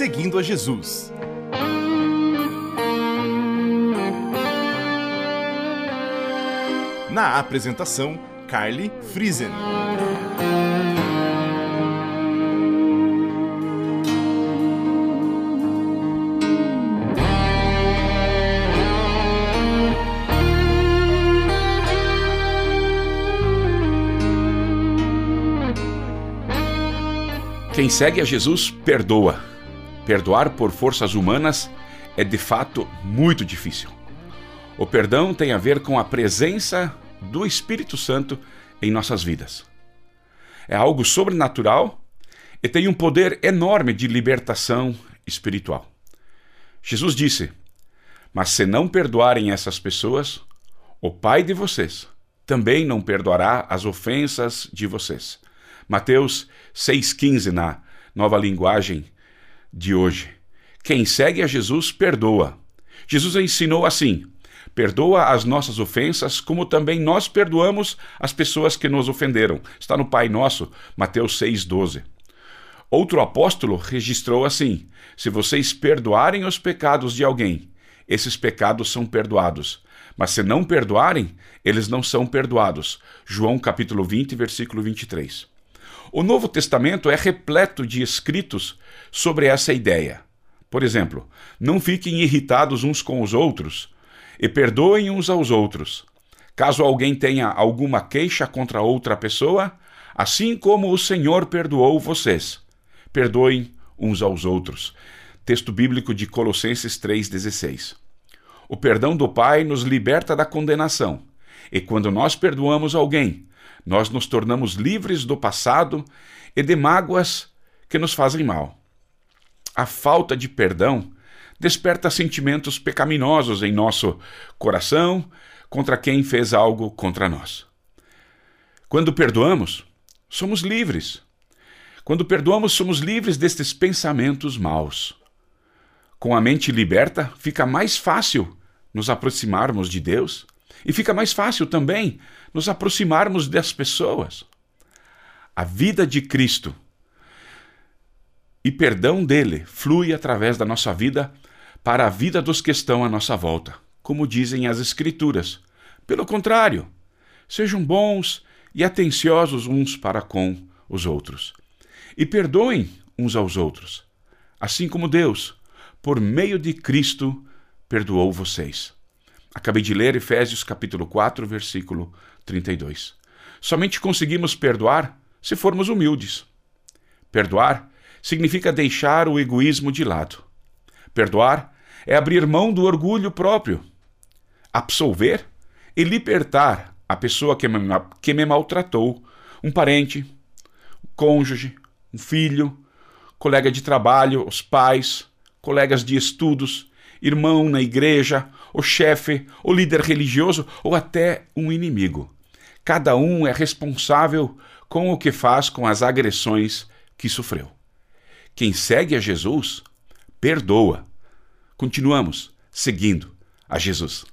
Seguindo a Jesus. Na apresentação, Carly Friesen. Quem segue a Jesus perdoa. Perdoar por forças humanas é de fato muito difícil. O perdão tem a ver com a presença do Espírito Santo em nossas vidas. É algo sobrenatural e tem um poder enorme de libertação espiritual. Jesus disse: Mas se não perdoarem essas pessoas, o Pai de vocês também não perdoará as ofensas de vocês. Mateus 6,15 na nova linguagem de hoje. Quem segue a Jesus perdoa. Jesus ensinou assim: perdoa as nossas ofensas, como também nós perdoamos as pessoas que nos ofenderam. Está no Pai Nosso, Mateus 6,12. Outro apóstolo registrou assim: se vocês perdoarem os pecados de alguém, esses pecados são perdoados. Mas se não perdoarem, eles não são perdoados. João capítulo 20, versículo 23. O Novo Testamento é repleto de escritos sobre essa ideia. Por exemplo, não fiquem irritados uns com os outros e perdoem uns aos outros. Caso alguém tenha alguma queixa contra outra pessoa, assim como o Senhor perdoou vocês, perdoem uns aos outros. Texto bíblico de Colossenses 3,16. O perdão do Pai nos liberta da condenação, e quando nós perdoamos alguém, nós nos tornamos livres do passado e de mágoas que nos fazem mal. A falta de perdão desperta sentimentos pecaminosos em nosso coração contra quem fez algo contra nós. Quando perdoamos, somos livres. Quando perdoamos, somos livres destes pensamentos maus. Com a mente liberta, fica mais fácil nos aproximarmos de Deus e fica mais fácil também nos aproximarmos das pessoas. A vida de Cristo e perdão dele flui através da nossa vida para a vida dos que estão à nossa volta, como dizem as Escrituras. Pelo contrário, sejam bons e atenciosos uns para com os outros, e perdoem uns aos outros, assim como Deus, por meio de Cristo, perdoou vocês. Acabei de ler Efésios capítulo 4, versículo 32. Somente conseguimos perdoar se formos humildes. Perdoar significa deixar o egoísmo de lado. Perdoar é abrir mão do orgulho próprio. Absolver e libertar a pessoa que me, que me maltratou, um parente, um cônjuge, um filho, colega de trabalho, os pais, colegas de estudos, irmão na igreja, o chefe, o líder religioso ou até um inimigo. Cada um é responsável com o que faz com as agressões que sofreu. Quem segue a Jesus, perdoa. Continuamos seguindo a Jesus.